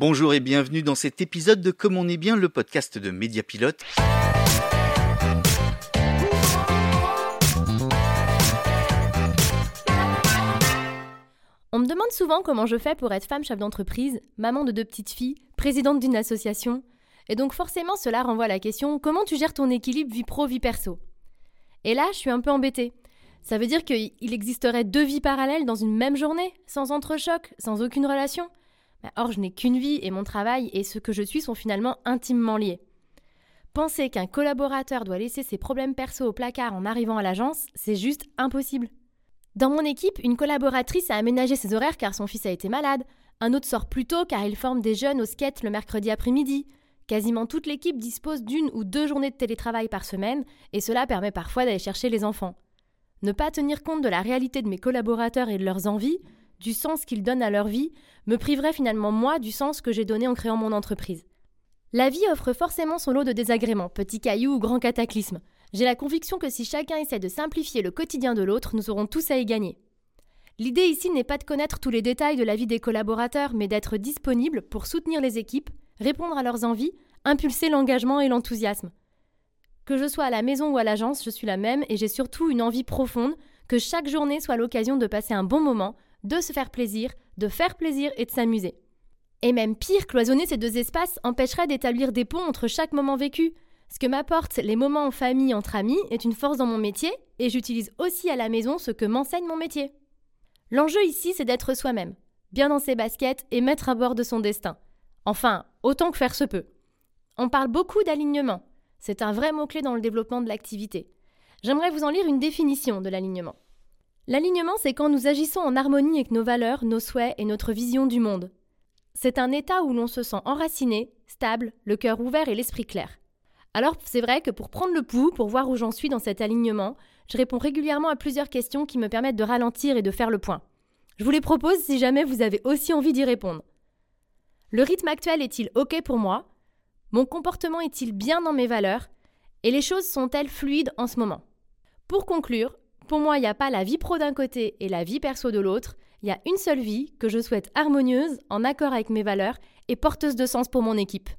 Bonjour et bienvenue dans cet épisode de Comme on est bien, le podcast de Mediapilote. On me demande souvent comment je fais pour être femme chef d'entreprise, maman de deux petites filles, présidente d'une association. Et donc forcément cela renvoie à la question comment tu gères ton équilibre vie pro-vie perso? Et là, je suis un peu embêtée. Ça veut dire qu'il existerait deux vies parallèles dans une même journée, sans entrechoc, sans aucune relation? Or, je n'ai qu'une vie et mon travail et ce que je suis sont finalement intimement liés. Penser qu'un collaborateur doit laisser ses problèmes perso au placard en arrivant à l'agence, c'est juste impossible. Dans mon équipe, une collaboratrice a aménagé ses horaires car son fils a été malade, un autre sort plus tôt car il forme des jeunes au skate le mercredi après-midi. Quasiment toute l'équipe dispose d'une ou deux journées de télétravail par semaine et cela permet parfois d'aller chercher les enfants. Ne pas tenir compte de la réalité de mes collaborateurs et de leurs envies, du sens qu'ils donnent à leur vie, me priverait finalement moi du sens que j'ai donné en créant mon entreprise. La vie offre forcément son lot de désagréments, petits cailloux ou grands cataclysmes. J'ai la conviction que si chacun essaie de simplifier le quotidien de l'autre, nous aurons tous à y gagner. L'idée ici n'est pas de connaître tous les détails de la vie des collaborateurs, mais d'être disponible pour soutenir les équipes, répondre à leurs envies, impulser l'engagement et l'enthousiasme. Que je sois à la maison ou à l'agence, je suis la même et j'ai surtout une envie profonde que chaque journée soit l'occasion de passer un bon moment, de se faire plaisir, de faire plaisir et de s'amuser. Et même pire, cloisonner ces deux espaces empêcherait d'établir des ponts entre chaque moment vécu. Ce que m'apportent les moments en famille, entre amis, est une force dans mon métier, et j'utilise aussi à la maison ce que m'enseigne mon métier. L'enjeu ici, c'est d'être soi-même, bien dans ses baskets et mettre à bord de son destin. Enfin, autant que faire se peut. On parle beaucoup d'alignement, c'est un vrai mot-clé dans le développement de l'activité. J'aimerais vous en lire une définition de l'alignement. L'alignement, c'est quand nous agissons en harmonie avec nos valeurs, nos souhaits et notre vision du monde. C'est un état où l'on se sent enraciné, stable, le cœur ouvert et l'esprit clair. Alors c'est vrai que pour prendre le pouls, pour voir où j'en suis dans cet alignement, je réponds régulièrement à plusieurs questions qui me permettent de ralentir et de faire le point. Je vous les propose si jamais vous avez aussi envie d'y répondre. Le rythme actuel est-il OK pour moi? Mon comportement est-il bien dans mes valeurs? Et les choses sont-elles fluides en ce moment? Pour conclure, pour moi, il n'y a pas la vie pro d'un côté et la vie perso de l'autre. Il y a une seule vie que je souhaite harmonieuse, en accord avec mes valeurs et porteuse de sens pour mon équipe.